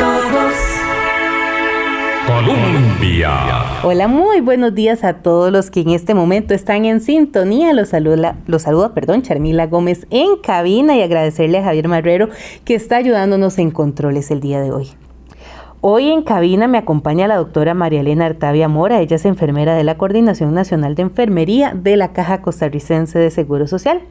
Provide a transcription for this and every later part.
Todos. Colombia. Hola, muy buenos días a todos los que en este momento están en sintonía. Los saluda, los saluda, perdón, Charmila Gómez en cabina y agradecerle a Javier Marrero que está ayudándonos en controles el día de hoy. Hoy en cabina me acompaña la doctora María Elena Artavia Mora. Ella es enfermera de la Coordinación Nacional de Enfermería de la Caja Costarricense de Seguro Social.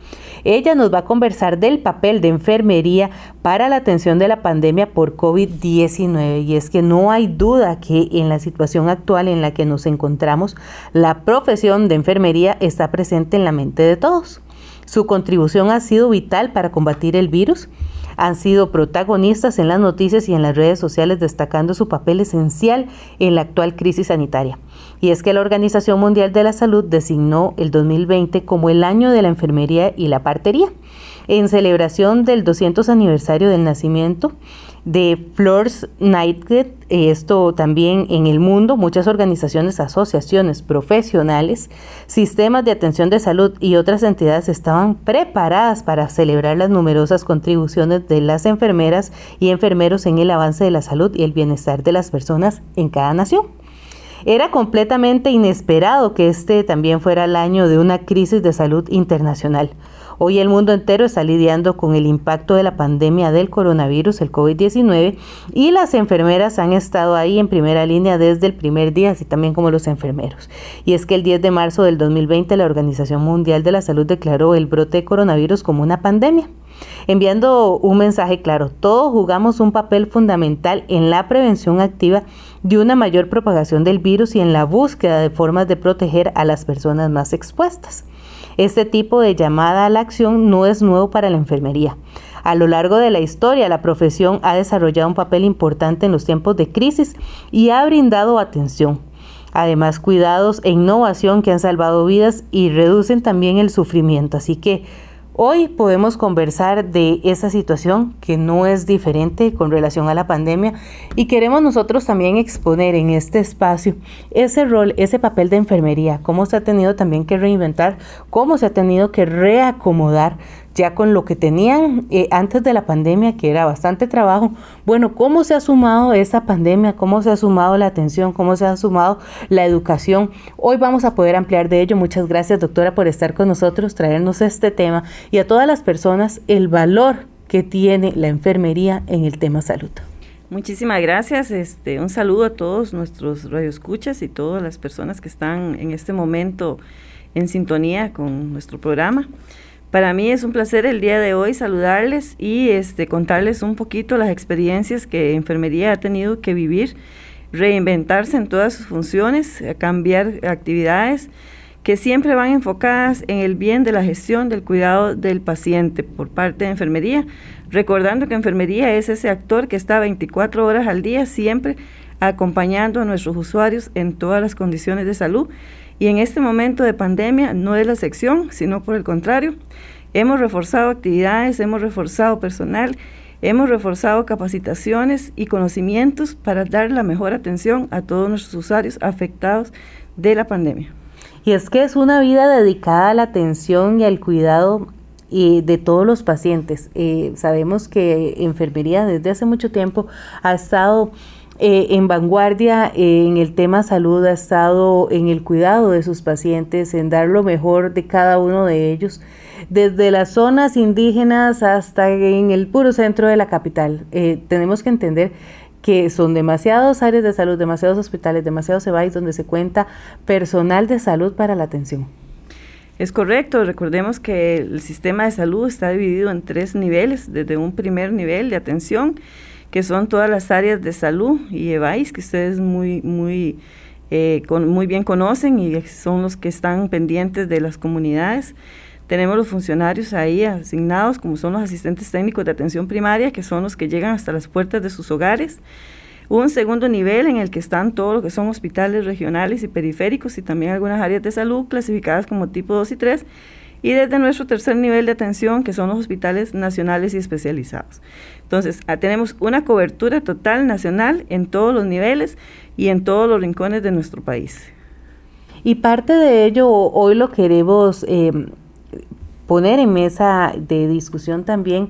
Ella nos va a conversar del papel de enfermería para la atención de la pandemia por COVID-19. Y es que no hay duda que en la situación actual en la que nos encontramos, la profesión de enfermería está presente en la mente de todos. Su contribución ha sido vital para combatir el virus han sido protagonistas en las noticias y en las redes sociales destacando su papel esencial en la actual crisis sanitaria. Y es que la Organización Mundial de la Salud designó el 2020 como el año de la enfermería y la partería, en celebración del 200 aniversario del nacimiento de Flores Nightingale, esto también en el mundo, muchas organizaciones, asociaciones profesionales, sistemas de atención de salud y otras entidades estaban preparadas para celebrar las numerosas contribuciones de las enfermeras y enfermeros en el avance de la salud y el bienestar de las personas en cada nación. Era completamente inesperado que este también fuera el año de una crisis de salud internacional. Hoy el mundo entero está lidiando con el impacto de la pandemia del coronavirus, el COVID-19, y las enfermeras han estado ahí en primera línea desde el primer día, así también como los enfermeros. Y es que el 10 de marzo del 2020 la Organización Mundial de la Salud declaró el brote de coronavirus como una pandemia enviando un mensaje claro. Todos jugamos un papel fundamental en la prevención activa de una mayor propagación del virus y en la búsqueda de formas de proteger a las personas más expuestas. Este tipo de llamada a la acción no es nuevo para la enfermería. A lo largo de la historia, la profesión ha desarrollado un papel importante en los tiempos de crisis y ha brindado atención. Además, cuidados e innovación que han salvado vidas y reducen también el sufrimiento. Así que Hoy podemos conversar de esa situación que no es diferente con relación a la pandemia y queremos nosotros también exponer en este espacio ese rol, ese papel de enfermería, cómo se ha tenido también que reinventar, cómo se ha tenido que reacomodar ya con lo que tenían eh, antes de la pandemia, que era bastante trabajo. Bueno, ¿cómo se ha sumado esa pandemia? ¿Cómo se ha sumado la atención? ¿Cómo se ha sumado la educación? Hoy vamos a poder ampliar de ello. Muchas gracias, doctora, por estar con nosotros, traernos este tema y a todas las personas el valor que tiene la enfermería en el tema salud. Muchísimas gracias. Este, un saludo a todos nuestros radioescuchas y todas las personas que están en este momento en sintonía con nuestro programa. Para mí es un placer el día de hoy saludarles y este, contarles un poquito las experiencias que enfermería ha tenido que vivir, reinventarse en todas sus funciones, cambiar actividades que siempre van enfocadas en el bien de la gestión del cuidado del paciente por parte de enfermería, recordando que enfermería es ese actor que está 24 horas al día siempre acompañando a nuestros usuarios en todas las condiciones de salud y en este momento de pandemia no es la sección, sino por el contrario. Hemos reforzado actividades, hemos reforzado personal, hemos reforzado capacitaciones y conocimientos para dar la mejor atención a todos nuestros usuarios afectados de la pandemia. Y es que es una vida dedicada a la atención y al cuidado de todos los pacientes. Eh, sabemos que enfermería desde hace mucho tiempo ha estado eh, en vanguardia en el tema salud, ha estado en el cuidado de sus pacientes, en dar lo mejor de cada uno de ellos, desde las zonas indígenas hasta en el puro centro de la capital. Eh, tenemos que entender que son demasiados áreas de salud, demasiados hospitales, demasiados EBAIS donde se cuenta personal de salud para la atención. Es correcto, recordemos que el sistema de salud está dividido en tres niveles, desde un primer nivel de atención, que son todas las áreas de salud y EVAIS, que ustedes muy, muy, eh, muy bien conocen y son los que están pendientes de las comunidades. Tenemos los funcionarios ahí asignados, como son los asistentes técnicos de atención primaria, que son los que llegan hasta las puertas de sus hogares. Un segundo nivel en el que están todo lo que son hospitales regionales y periféricos y también algunas áreas de salud clasificadas como tipo 2 y 3 y desde nuestro tercer nivel de atención, que son los hospitales nacionales y especializados. Entonces, ah, tenemos una cobertura total nacional en todos los niveles y en todos los rincones de nuestro país. Y parte de ello hoy lo queremos em, poner en mesa de discusión también.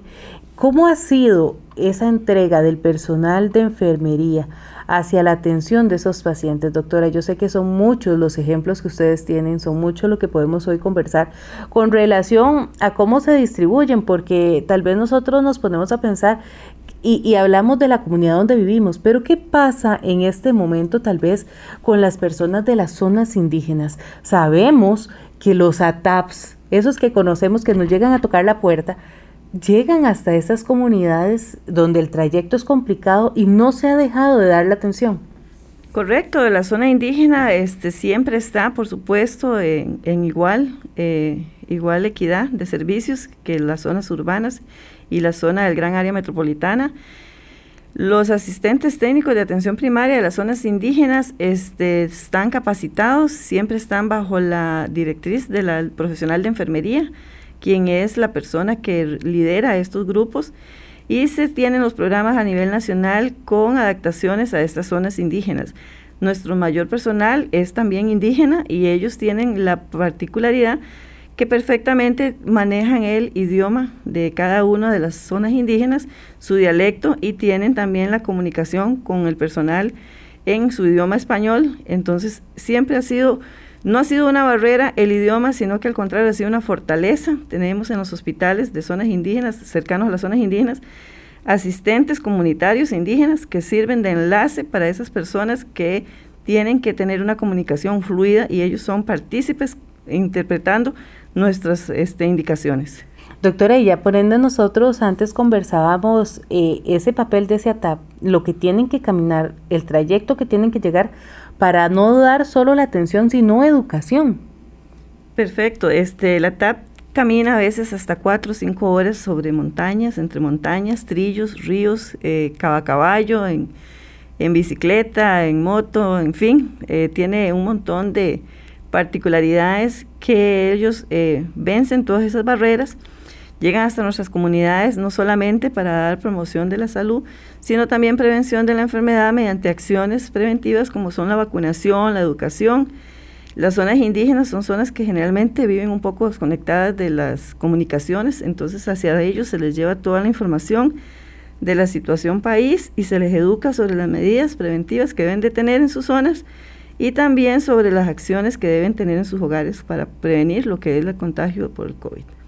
¿Cómo ha sido esa entrega del personal de enfermería hacia la atención de esos pacientes, doctora. Yo sé que son muchos los ejemplos que ustedes tienen, son muchos lo que podemos hoy conversar con relación a cómo se distribuyen, porque tal vez nosotros nos ponemos a pensar y, y, hablamos de la comunidad donde vivimos, pero ¿qué pasa en este momento tal vez con las personas de las zonas indígenas? Sabemos que los ATAPs, esos que conocemos que nos llegan a tocar la puerta, llegan hasta esas comunidades donde el trayecto es complicado y no se ha dejado de dar la atención. Correcto, la zona indígena este, siempre está, por supuesto, en, igual, eh, igual equidad de servicios que las zonas urbanas y la zona del gran área metropolitana. Los asistentes técnicos de atención primaria de las zonas indígenas este, están capacitados, siempre están bajo la directriz de la profesional de enfermería quien es la persona que lidera estos grupos y se tienen los programas a nivel nacional con adaptaciones a estas zonas indígenas. Nuestro mayor personal es también indígena y ellos tienen la particularidad que perfectamente manejan el idioma de cada una de las zonas indígenas, su dialecto y tienen también la comunicación con el personal en su idioma español. Entonces siempre ha sido no ha sido una barrera el idioma, sino que al contrario ha sido una fortaleza. Tenemos en los hospitales de zonas indígenas, cercanos a las zonas indígenas, asistentes comunitarios indígenas que sirven de enlace para esas personas que tienen que tener una comunicación fluida y ellos son partícipes interpretando nuestras este, indicaciones. Doctora, y ya por ende nosotros antes conversábamos eh, ese papel de ese ATAP, lo que tienen que caminar, el trayecto que tienen que llegar para no dar solo la atención, sino educación. Perfecto. Este, la TAP camina a veces hasta cuatro o cinco horas sobre montañas, entre montañas, trillos, ríos, eh, caballo, en, en, bicicleta, en moto, en fin. Eh, tiene un montón de particularidades que ellos eh, vencen todas esas barreras llegan hasta nuestras comunidades no solamente para dar promoción de la salud, sino también prevención de la enfermedad mediante acciones preventivas como son la vacunación, la educación. Las zonas indígenas son zonas que generalmente viven un poco desconectadas de las comunicaciones, entonces hacia ellos se les lleva toda la información de la situación país y se les educa sobre las medidas preventivas que deben de tener en sus zonas y también sobre las acciones que deben tener en sus hogares para prevenir lo que es el contagio por el COVID.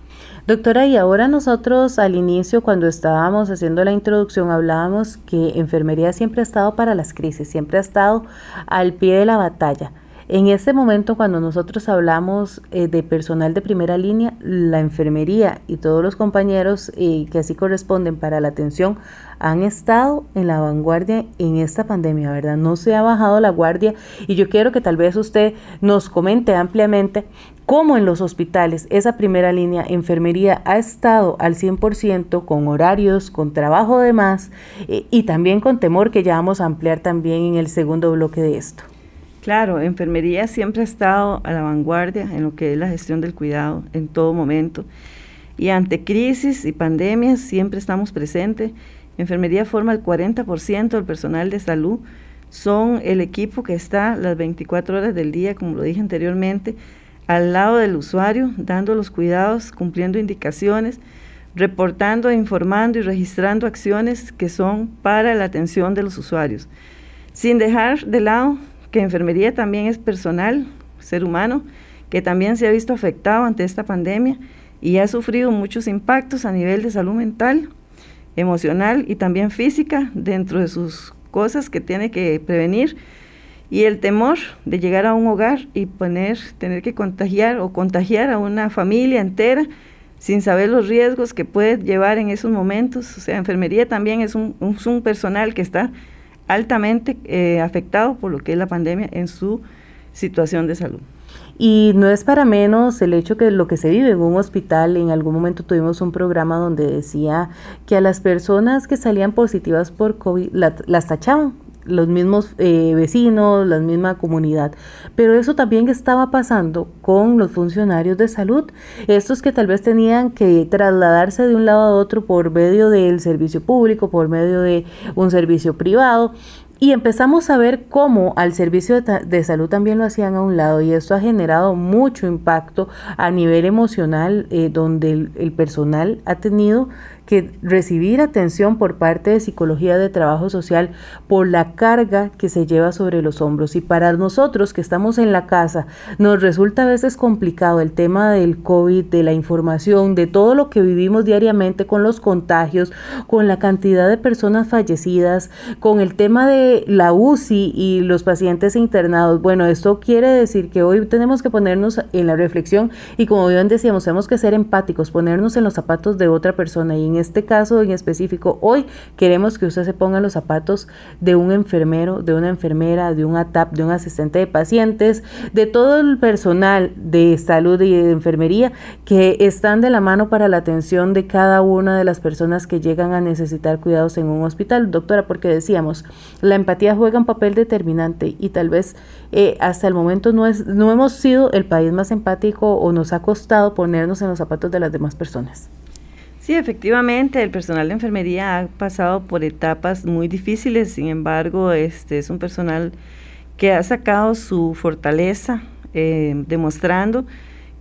Doctora, y ahora nosotros al inicio, cuando estábamos haciendo la introducción, hablábamos que enfermería siempre ha estado para las crisis, siempre ha estado al pie de la batalla. En este momento, cuando nosotros hablamos eh, de personal de primera línea, la enfermería y todos los compañeros eh, que así corresponden para la atención han estado en la vanguardia en esta pandemia, ¿verdad? No se ha bajado la guardia y yo quiero que tal vez usted nos comente ampliamente cómo en los hospitales esa primera línea enfermería ha estado al 100% con horarios, con trabajo de más eh, y también con temor que ya vamos a ampliar también en el segundo bloque de esto. Claro, enfermería siempre ha estado a la vanguardia en lo que es la gestión del cuidado en todo momento. Y ante crisis y pandemias siempre estamos presentes. Enfermería forma el 40% del personal de salud. Son el equipo que está las 24 horas del día, como lo dije anteriormente, al lado del usuario, dando los cuidados, cumpliendo indicaciones, reportando, informando y registrando acciones que son para la atención de los usuarios. Sin dejar de lado que enfermería también es personal, ser humano, que también se ha visto afectado ante esta pandemia y ha sufrido muchos impactos a nivel de salud mental, emocional y también física dentro de sus cosas que tiene que prevenir y el temor de llegar a un hogar y poner, tener que contagiar o contagiar a una familia entera sin saber los riesgos que puede llevar en esos momentos. O sea, enfermería también es un, un personal que está altamente eh, afectado por lo que es la pandemia en su situación de salud. Y no es para menos el hecho que lo que se vive en un hospital, en algún momento tuvimos un programa donde decía que a las personas que salían positivas por COVID las tachaban los mismos eh, vecinos, la misma comunidad. Pero eso también estaba pasando con los funcionarios de salud, estos que tal vez tenían que trasladarse de un lado a otro por medio del servicio público, por medio de un servicio privado. Y empezamos a ver cómo al servicio de, salud también lo hacían a un lado y esto ha generado mucho impacto a nivel emocional eh, donde el personal ha tenido que recibir atención por parte de psicología de trabajo social por la carga que se lleva sobre los hombros. Y para nosotros que estamos en la casa, nos resulta a veces complicado el tema del COVID, de la información, de todo lo que vivimos diariamente con los contagios, con la cantidad de personas fallecidas, con el tema de la UCI y los pacientes internados. Bueno, esto quiere decir que hoy tenemos que ponernos en la reflexión y como bien decíamos, tenemos que ser empáticos, ponernos en los zapatos de otra persona y en este caso en específico, hoy queremos que usted se ponga los zapatos de un enfermero, de una enfermera, de un ATAP, de un asistente de pacientes, de todo el personal de salud y de enfermería que están de la mano para la atención de cada una de las personas que llegan a necesitar cuidados en un hospital. Doctora, porque decíamos, la empatía juega un papel determinante y tal vez eh, hasta el momento no, es, no hemos sido el país más empático o nos ha costado ponernos en los zapatos de las demás personas. Sí, efectivamente, el personal de enfermería ha pasado por etapas muy difíciles, sin embargo, este es un personal que ha sacado su fortaleza, eh, demostrando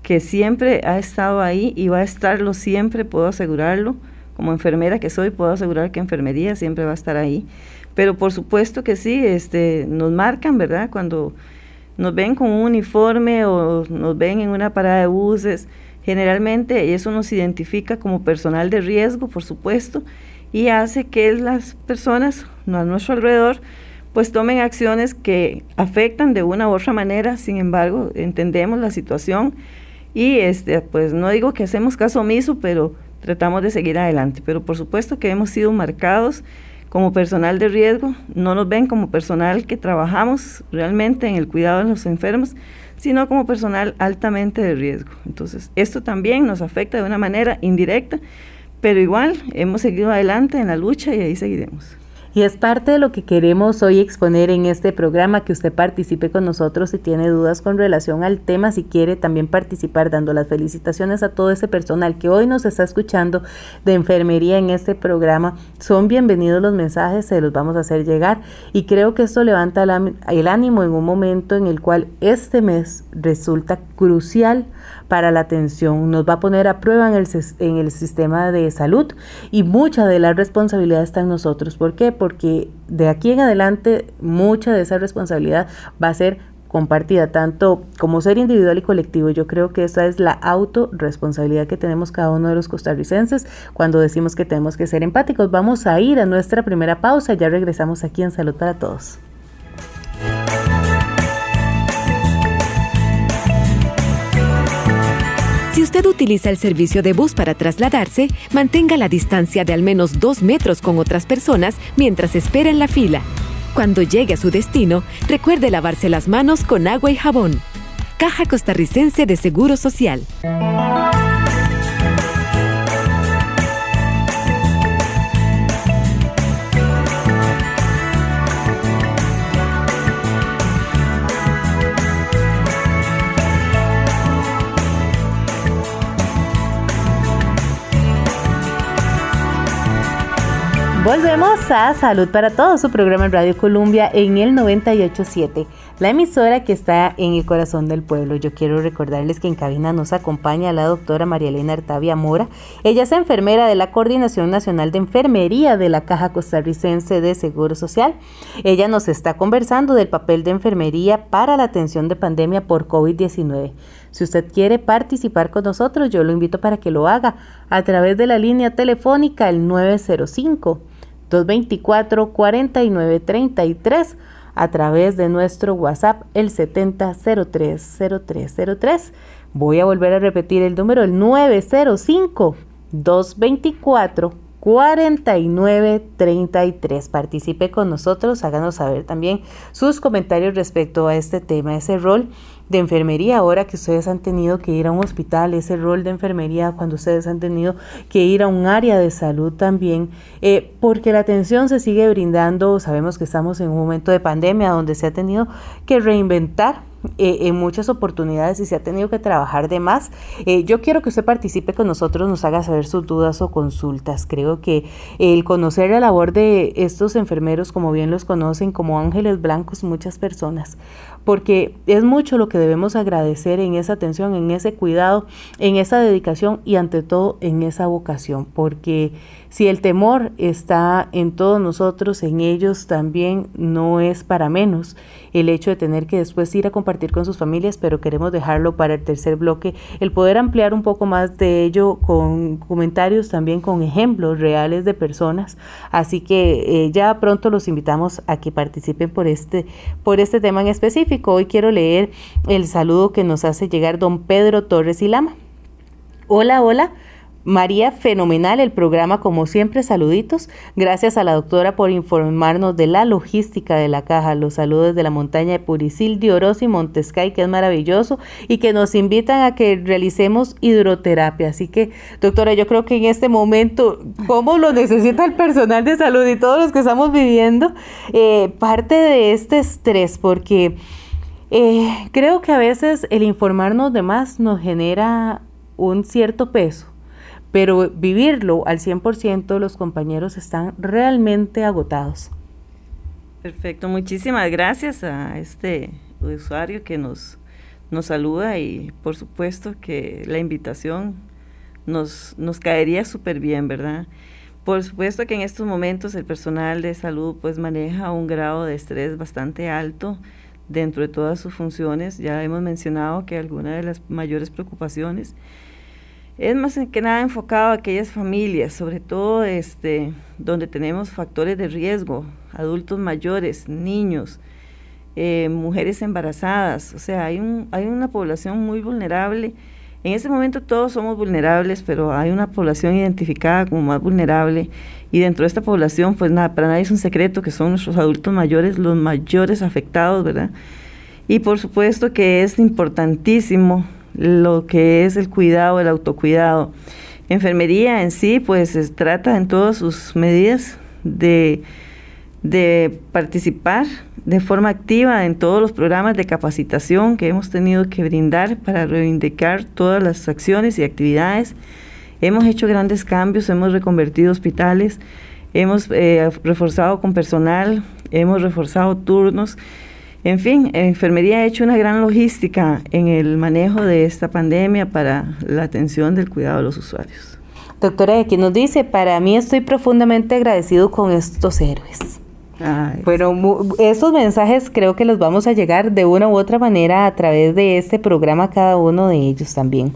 que siempre ha estado ahí y va a estarlo siempre, puedo asegurarlo. Como enfermera que soy, puedo asegurar que enfermería siempre va a estar ahí. Pero por supuesto que sí, este, nos marcan, ¿verdad? Cuando nos ven con un uniforme o nos ven en una parada de buses, Generalmente eso nos identifica como personal de riesgo, por supuesto, y hace que las personas a nuestro alrededor pues tomen acciones que afectan de una u otra manera, sin embargo, entendemos la situación y este pues no digo que hacemos caso omiso, pero tratamos de seguir adelante, pero por supuesto que hemos sido marcados como personal de riesgo, no nos ven como personal que trabajamos realmente en el cuidado de los enfermos, sino como personal altamente de riesgo. Entonces, esto también nos afecta de una manera indirecta, pero igual hemos seguido adelante en la lucha y ahí seguiremos. Y es parte de lo que queremos hoy exponer en este programa, que usted participe con nosotros si tiene dudas con relación al tema, si quiere también participar dando las felicitaciones a todo ese personal que hoy nos está escuchando de enfermería en este programa. Son bienvenidos los mensajes, se los vamos a hacer llegar y creo que esto levanta el ánimo en un momento en el cual este mes resulta crucial para la atención, nos va a poner a prueba en el, sistema de salud y mucha de la responsabilidad está en nosotros. ¿Por qué? Porque de aquí en adelante mucha de esa responsabilidad va a ser compartida, tanto como ser individual y colectivo. Yo creo que esa es la autorresponsabilidad que tenemos cada uno de los costarricenses cuando decimos que tenemos que ser empáticos. Vamos a ir a nuestra primera pausa, ya regresamos aquí en Salud para Todos. Usted utiliza el servicio de bus para trasladarse, mantenga la distancia de al menos dos metros con otras personas mientras espera en la fila. Cuando llegue a su destino, recuerde lavarse las manos con agua y jabón. Caja Costarricense de Seguro Social. Volvemos a Salud para Todos, su programa en Radio Colombia en el 987, la emisora que está en el corazón del pueblo. Yo quiero recordarles que en cabina nos acompaña la doctora María Elena Artavia Mora. Ella es enfermera de la Coordinación Nacional de Enfermería de la Caja Costarricense de Seguro Social. Ella nos está conversando del papel de enfermería para la atención de pandemia por COVID-19. Si usted quiere participar con nosotros, yo lo invito para que lo haga a través de la línea telefónica el 905 224 4933 a través de nuestro WhatsApp el 70030303. Voy a volver a repetir el número el 905 224 4933. Participe con nosotros, háganos saber también sus comentarios respecto a este tema, ese rol de enfermería ahora que ustedes han tenido que ir a un hospital, ese rol de enfermería cuando ustedes han tenido que ir a un área de salud también, eh, porque la atención se sigue brindando, sabemos que estamos en un momento de pandemia donde se ha tenido que reinventar eh, en muchas oportunidades y se ha tenido que trabajar de más. Eh, yo quiero que usted participe con nosotros, nos haga saber sus dudas o consultas. Creo que el conocer la labor de estos enfermeros, como bien los conocen, como ángeles blancos, muchas personas, porque es mucho lo que debemos agradecer en esa atención, en ese cuidado, en esa dedicación y ante todo en esa vocación, porque si el temor está en todos nosotros, en ellos también no es para menos el hecho de tener que después ir a compartir con sus familias, pero queremos dejarlo para el tercer bloque, el poder ampliar un poco más de ello con comentarios también con ejemplos reales de personas. Así que eh, ya pronto los invitamos a que participen por este, por este tema en específico. Hoy quiero leer el saludo que nos hace llegar don Pedro Torres y Lama. Hola, hola. María, fenomenal el programa, como siempre, saluditos. Gracias a la doctora por informarnos de la logística de la caja. Los saludos de la montaña de Puricil, de Oroz y Montescay, que es maravilloso, y que nos invitan a que realicemos hidroterapia. Así que, doctora, yo creo que en este momento, como lo necesita el personal de salud y todos los que estamos viviendo, eh, parte de este estrés, porque eh, creo que a veces el informarnos de más nos genera un cierto peso pero vivirlo al 100% los compañeros están realmente agotados. Perfecto, muchísimas gracias a este usuario que nos, nos saluda y por supuesto que la invitación nos, nos caería súper bien, ¿verdad? Por supuesto que en estos momentos el personal de salud pues maneja un grado de estrés bastante alto dentro de todas sus funciones. Ya hemos mencionado que alguna de las mayores preocupaciones es más que nada enfocado a aquellas familias, sobre todo este, donde tenemos factores de riesgo, adultos mayores, niños, eh, mujeres embarazadas, o sea, hay, un, hay una población muy vulnerable. En ese momento todos somos vulnerables, pero hay una población identificada como más vulnerable y dentro de esta población, pues nada, para nadie es un secreto que son nuestros adultos mayores los mayores afectados, ¿verdad? Y por supuesto que es importantísimo lo que es el cuidado, el autocuidado. Enfermería en sí, pues se trata en todas sus medidas de, de participar de forma activa en todos los programas de capacitación que hemos tenido que brindar para reivindicar todas las acciones y actividades. Hemos hecho grandes cambios, hemos reconvertido hospitales, hemos eh, reforzado con personal, hemos reforzado turnos en fin, enfermería ha hecho una gran logística en el manejo de esta pandemia para la atención del cuidado de los usuarios. Doctora, aquí nos dice, para mí estoy profundamente agradecido con estos héroes. Bueno, estos mensajes creo que los vamos a llegar de una u otra manera a través de este programa, cada uno de ellos también.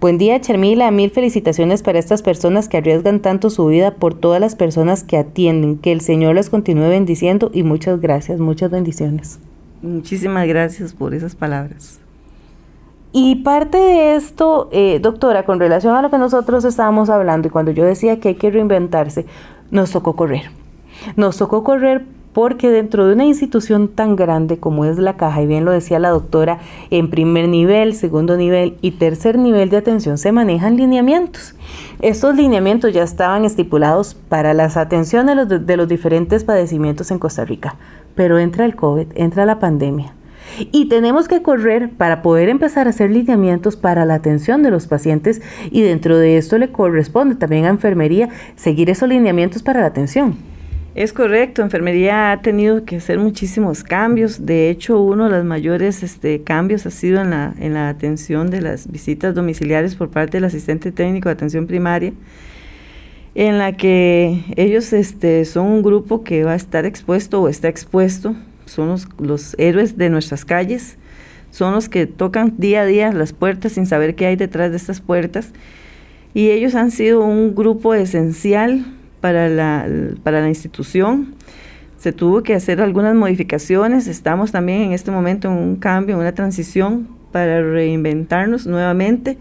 Buen día, Charmila. Mil felicitaciones para estas personas que arriesgan tanto su vida por todas las personas que atienden. Que el Señor les continúe bendiciendo y muchas gracias, muchas bendiciones. Muchísimas gracias por esas palabras. Y parte de esto, eh, doctora, con relación a lo que nosotros estábamos hablando y cuando yo decía que hay que reinventarse, nos tocó correr. Nos tocó correr porque dentro de una institución tan grande como es la caja, y bien lo decía la doctora, en primer nivel, segundo nivel y tercer nivel de atención se manejan lineamientos. Estos lineamientos ya estaban estipulados para las atenciones de los, diferentes padecimientos en Costa Rica, pero entra el COVID, entra la pandemia. Y tenemos que correr para poder empezar a hacer lineamientos para la atención de los pacientes y dentro de esto le corresponde también a enfermería seguir esos lineamientos para la atención. Es correcto, enfermería ha tenido que hacer muchísimos cambios. De hecho, uno de los mayores este, cambios ha sido en la, en la atención de las visitas domiciliares por parte del asistente técnico de atención primaria en la que ellos este, son un grupo que va a estar expuesto o está expuesto, son los, héroes de nuestras calles, son los que tocan día a día las puertas sin saber qué hay detrás de estas puertas, y ellos han sido un grupo esencial para la, para la institución. Se tuvo que hacer algunas modificaciones, estamos también en este momento en un cambio, en una transición para reinventarnos nuevamente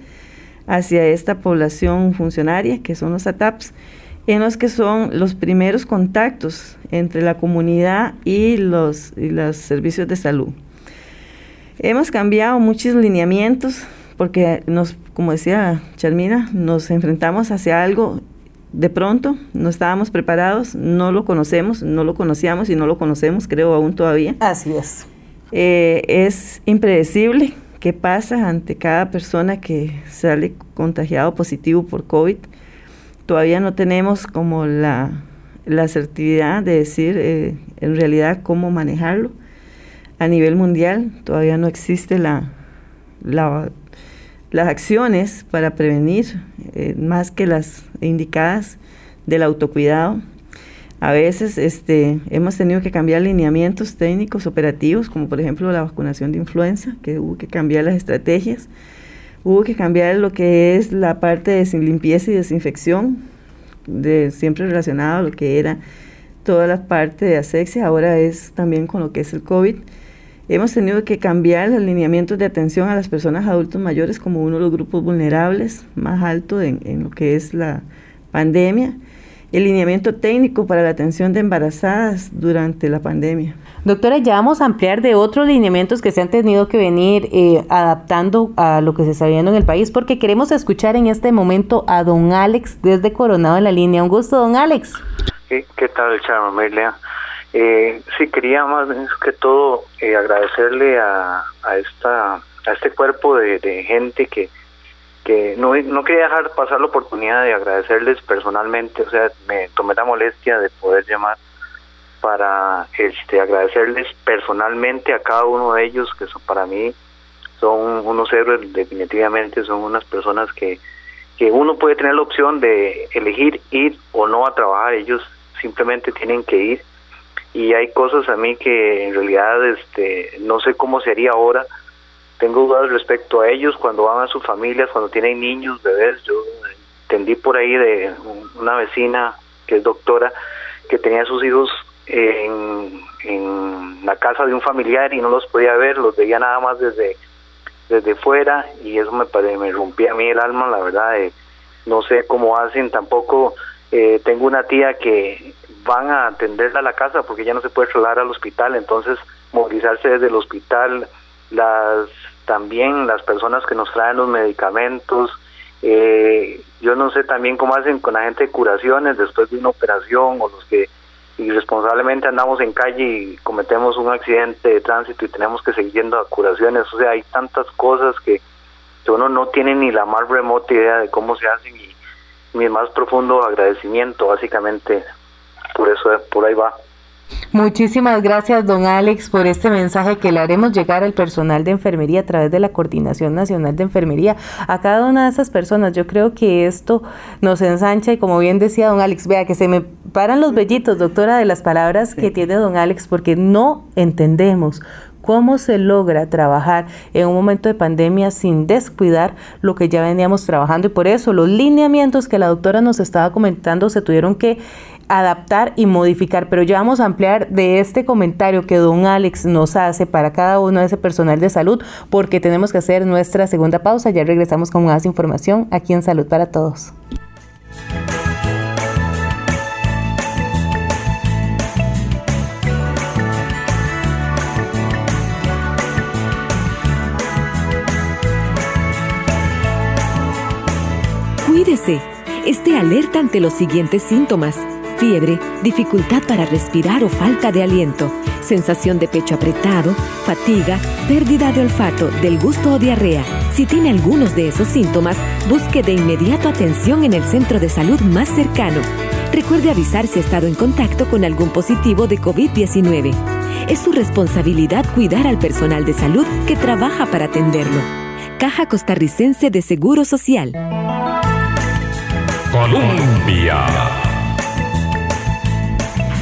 hacia esta población funcionaria, que son los ATAPs, en los que son los primeros contactos entre la comunidad y los, los servicios de salud. Hemos cambiado muchos lineamientos porque nos, como decía Charmina, nos enfrentamos hacia algo de pronto, no estábamos preparados, no lo conocemos, no lo conocíamos y no lo conocemos, creo aún todavía. Así es. Eh, es impredecible qué pasa ante cada persona que sale contagiado positivo por COVID. Todavía no tenemos como la, la asertividad de decir eh, en realidad cómo manejarlo. A nivel mundial todavía no existe la, la las acciones para prevenir, eh, más que las indicadas del autocuidado. A veces este, hemos tenido que cambiar lineamientos técnicos operativos, como por ejemplo la vacunación de influenza, que hubo que cambiar las estrategias, hubo que cambiar lo que es la parte de limpieza y desinfección, de, siempre relacionado a lo que era toda la parte de asexia, ahora es también con lo que es el COVID. Hemos tenido que cambiar los lineamientos de atención a las personas adultos mayores como uno de los grupos vulnerables más alto en, lo que es la pandemia. El lineamiento técnico para la atención de embarazadas durante la pandemia. Doctora, ya vamos a ampliar de otros lineamientos que se han tenido que venir eh, adaptando a lo que se está viendo en el país, porque queremos escuchar en este momento a don Alex desde Coronado en la línea. Un gusto, don Alex. ¿Qué, qué tal, Charmamelia? Eh, sí, quería más que todo eh, agradecerle a, esta, a este cuerpo de, gente que, que no, no quería dejar pasar la oportunidad de agradecerles personalmente, o sea, me tomé la molestia de poder llamar para este agradecerles personalmente a cada uno de ellos, que son para mí son unos héroes, definitivamente son unas personas que, que uno puede tener la opción de elegir ir o no a trabajar, ellos simplemente tienen que ir y hay cosas a mí que en realidad este no sé cómo sería ahora. Tengo dudas respecto a ellos cuando van a sus familias cuando tienen niños bebés. Yo entendí por ahí de una vecina que es doctora que tenía a sus hijos en, en la casa de un familiar y no los podía ver los veía nada más desde desde fuera y eso me me rompía a mí el alma la verdad no sé cómo hacen tampoco eh, tengo una tía que van a atenderla a la casa porque ya no se puede trasladar al hospital, entonces movilizarse desde el hospital, las también las personas que nos traen los medicamentos, eh, yo no sé también cómo hacen con la gente de curaciones después de una operación o los que irresponsablemente andamos en calle y cometemos un accidente de tránsito y tenemos que seguir yendo a curaciones, o sea, hay tantas cosas que, uno no tiene ni la más remota idea de cómo se hacen y mi más profundo agradecimiento básicamente por eso por ahí va. Muchísimas gracias, don Alex, por este mensaje que le haremos llegar al personal de enfermería a través de la Coordinación Nacional de Enfermería. A cada una de esas personas, yo creo que esto nos ensancha y como bien decía don Alex, vea que se me paran los vellitos, doctora, de las palabras que tiene don Alex, porque no entendemos cómo se logra trabajar en un momento de pandemia sin descuidar lo que ya veníamos trabajando y por eso los lineamientos que la doctora nos estaba comentando se tuvieron que adaptar y modificar, pero ya vamos a ampliar de este comentario que don Alex nos hace para cada uno de ese personal de salud, porque tenemos que hacer nuestra segunda pausa. Ya regresamos con más información aquí en Salud para Todos. Cuídese. Esté alerta ante los siguientes síntomas fiebre, dificultad para respirar o falta de aliento, sensación de pecho apretado, fatiga, pérdida de olfato, del gusto o diarrea. Si tiene algunos de esos síntomas, busque de inmediato atención en el centro de salud más cercano. Recuerde avisar si ha estado en contacto con algún positivo de COVID-19. Es su responsabilidad cuidar al personal de salud que trabaja para atenderlo. Caja Costarricense de Seguro Social. Colombia.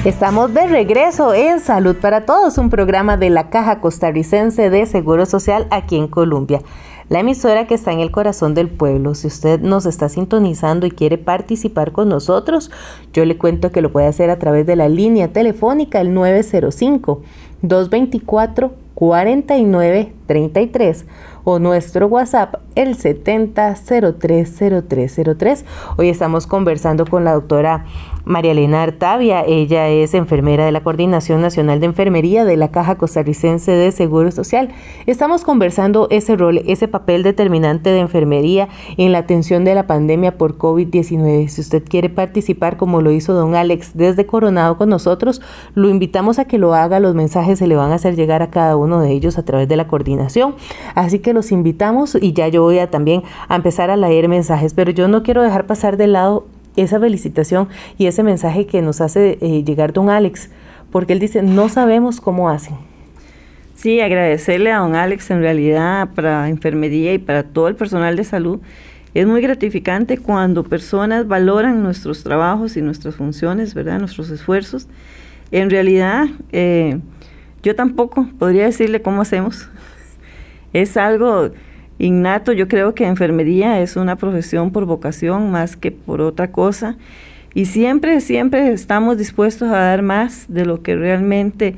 Estamos de regreso en Salud para Todos, un programa de la Caja Costarricense de Seguro Social aquí en Colombia. La emisora que está en el corazón del pueblo. Si usted nos está sintonizando y quiere participar con nosotros, yo le cuento que lo puede hacer a través de la línea telefónica el 905 224 49 33 o nuestro WhatsApp el 70030303. Hoy estamos conversando con la doctora María Elena Artavia. Ella es enfermera de la Coordinación Nacional de Enfermería de la Caja Costarricense de Seguro Social. Estamos conversando ese rol, ese papel determinante de enfermería en la atención de la pandemia por COVID-19. Si usted quiere participar como lo hizo don Alex desde Coronado con nosotros, lo invitamos a que lo haga. Los mensajes se le van a hacer llegar a cada uno de ellos a través de la coordinación. Así que los invitamos y ya yo voy a también a empezar a leer mensajes, pero yo no quiero dejar pasar de lado esa felicitación y ese mensaje que nos hace eh, llegar don Alex, porque él dice, no sabemos cómo hacen. Sí, agradecerle a don Alex en realidad para enfermería y para todo el personal de salud. Es muy gratificante cuando personas valoran nuestros trabajos y nuestras funciones, ¿verdad? Nuestros esfuerzos. En realidad, eh, yo tampoco podría decirle cómo hacemos. Es algo innato. Yo creo que enfermería es una profesión por vocación más que por otra cosa. Y siempre, siempre estamos dispuestos a dar más de lo que realmente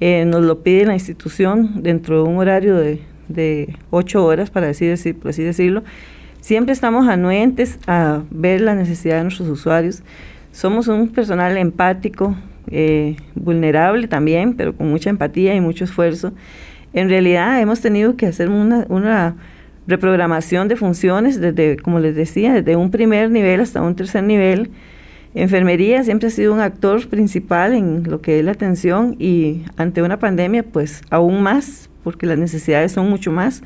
eh, nos lo pide la institución dentro de un horario de, de ocho horas, para así, decir, por así decirlo. Siempre estamos anuentes a ver la necesidad de nuestros usuarios. Somos un personal empático, eh, vulnerable también, pero con mucha empatía y mucho esfuerzo. En realidad hemos tenido que hacer una, una reprogramación de funciones desde, como les decía, desde un primer nivel hasta un tercer nivel. Enfermería siempre ha sido un actor principal en lo que es la atención y ante una pandemia pues aún más, porque las necesidades son mucho más.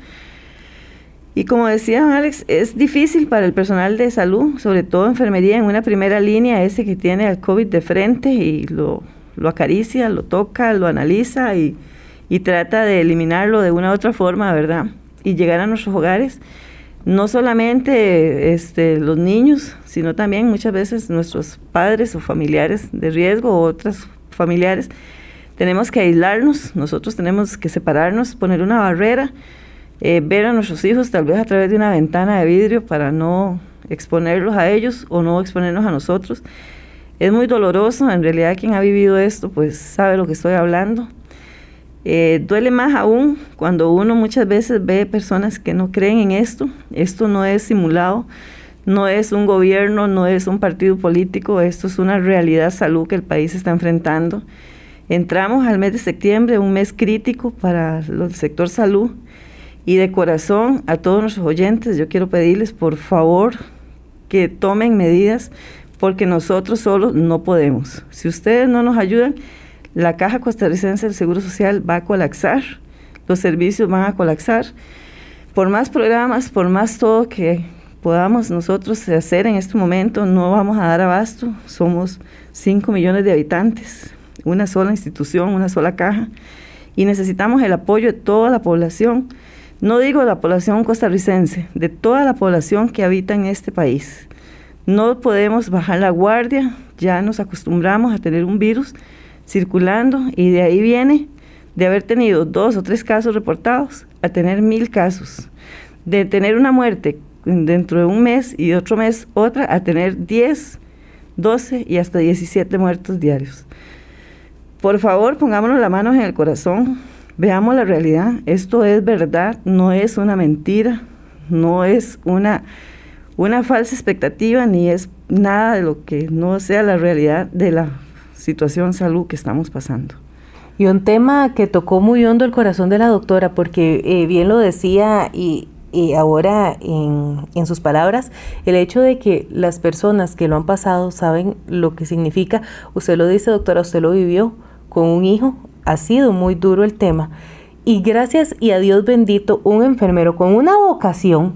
Y como decía Alex, es difícil para el personal de salud, sobre todo enfermería en una primera línea, ese que tiene al COVID de frente y lo, lo acaricia, lo toca, lo analiza y, y trata de eliminarlo de una u otra forma, ¿verdad? Y llegar a nuestros hogares, no solamente este, los niños, sino también muchas veces nuestros padres o familiares de riesgo o otros familiares. Tenemos que aislarnos, nosotros tenemos que separarnos, poner una barrera, eh, ver a nuestros hijos tal vez a través de una ventana de vidrio para no exponerlos a ellos o no exponernos a nosotros. Es muy doloroso, en realidad quien ha vivido esto pues sabe lo que estoy hablando. Eh, duele más aún cuando uno muchas veces ve personas que no creen en esto. Esto no es simulado, no es un gobierno, no es un partido político, esto es una realidad salud que el país está enfrentando. Entramos al mes de septiembre, un mes crítico para el sector salud. Y de corazón a todos nuestros oyentes, yo quiero pedirles por favor que tomen medidas porque nosotros solos no podemos. Si ustedes no nos ayudan, la Caja Costarricense del Seguro Social va a colapsar, los servicios van a colapsar. Por más programas, por más todo que podamos nosotros hacer en este momento, no vamos a dar abasto. Somos 5 millones de habitantes, una sola institución, una sola caja, y necesitamos el apoyo de toda la población. No digo la población costarricense, de toda la población que habita en este país. No podemos bajar la guardia, ya nos acostumbramos a tener un virus circulando y de ahí viene de haber tenido dos o tres casos reportados a tener mil casos, de tener una muerte dentro de un mes y otro mes otra a tener 10, 12 y hasta 17 muertos diarios. Por favor, pongámonos la mano en el corazón, veamos la realidad, esto es verdad, no es una mentira, no es una, una falsa expectativa, ni es nada de lo que no sea la realidad de la situación salud que estamos pasando. Y un tema que tocó muy hondo el corazón de la doctora, porque eh, bien lo decía y, ahora en, en, sus palabras, el hecho de que las personas que lo han pasado saben lo que significa, usted lo dice doctora, usted lo vivió con un hijo, ha sido muy duro el tema. Y gracias y a Dios bendito, un enfermero con una vocación,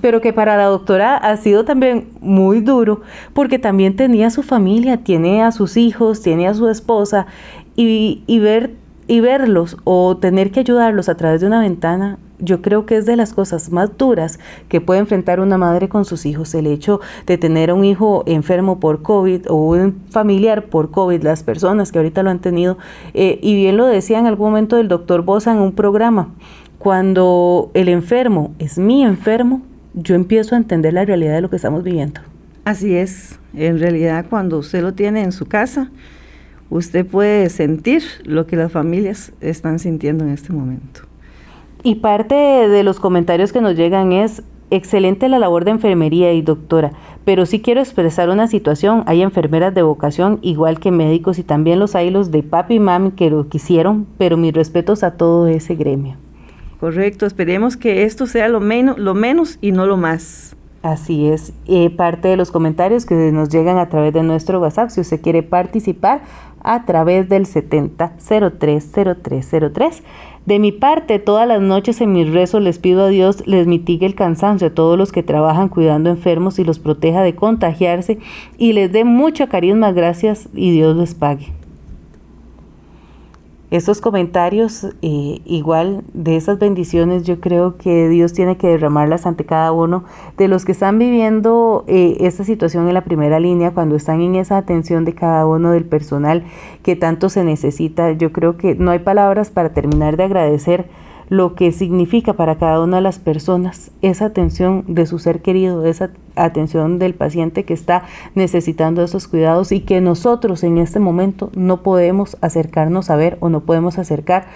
pero que para la doctora ha sido también muy duro porque también tenía su familia, tiene a sus hijos, tiene a su esposa y, ver y verlos o tener que ayudarlos a través de una ventana, yo creo que es de las cosas más duras que puede enfrentar una madre con sus hijos, el hecho de tener un hijo enfermo por COVID o un familiar por COVID, las personas que ahorita lo han tenido, eh, y bien lo decía en algún momento el doctor Bosa en un programa, cuando el enfermo es mi enfermo, yo empiezo a entender la realidad de lo que estamos viviendo. Así es, en realidad cuando usted lo tiene en su casa, usted puede sentir lo que las familias están sintiendo en este momento. Y parte de los comentarios que nos llegan es, excelente la labor de enfermería y doctora, pero sí quiero expresar una situación. Hay enfermeras de vocación, igual que médicos, y también los hay los de papi y mami que lo quisieron, pero mis respetos a todo ese gremio. Correcto, esperemos que esto sea lo menos, lo menos y no lo más. Así es, eh, parte de los comentarios que nos llegan a través de nuestro WhatsApp, si usted quiere participar a través del 70030303. De mi parte, todas las noches en mis rezos les pido a Dios les mitigue el cansancio a todos los que trabajan cuidando enfermos y los proteja de contagiarse y les dé mucha carisma, gracias y Dios les pague. Estos comentarios, eh, igual de esas bendiciones, yo creo que Dios tiene que derramarlas ante cada uno de los que están viviendo eh, esta situación en la primera línea, cuando están en esa atención de cada uno del personal que tanto se necesita. Yo creo que no hay palabras para terminar de agradecer lo que significa para cada una de las personas esa atención de su ser querido, esa atención del paciente que está necesitando esos cuidados y que nosotros en este momento no podemos acercarnos a ver o no podemos acercar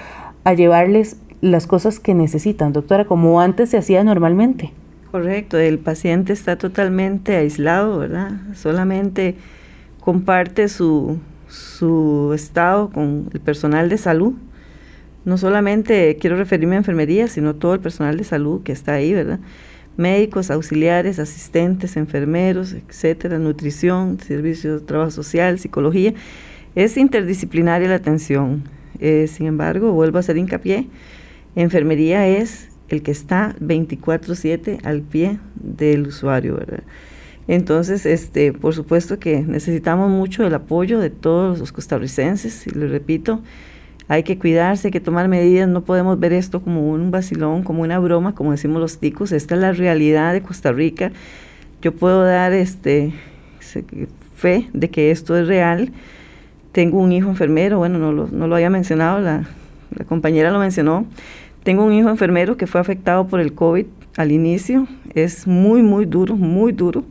a llevarles las cosas que necesitan, doctora, como antes se hacía normalmente. Correcto, el paciente está totalmente aislado, ¿verdad? Solamente comparte su, su estado con el personal de salud no solamente quiero referirme a enfermería, sino todo el personal de salud que está ahí, ¿verdad? Médicos, auxiliares, asistentes, enfermeros, etcétera, nutrición, servicios de trabajo social, psicología. Es interdisciplinaria la atención. Eh, sin embargo, vuelvo a hacer hincapié, enfermería es el que está 24/7 al pie del usuario, ¿verdad? Entonces, este, por supuesto que necesitamos mucho el apoyo de todos los costarricenses, y le repito, hay que cuidarse, hay que tomar medidas, no podemos ver esto como un vacilón, como una broma, como decimos los ticos, esta es la realidad de Costa Rica. Yo puedo dar este fe de que esto es real. Tengo un hijo enfermero, bueno, no lo, no había mencionado, la, compañera lo mencionó. Tengo un hijo enfermero que fue afectado por el COVID al inicio. Es muy, muy duro, muy duro.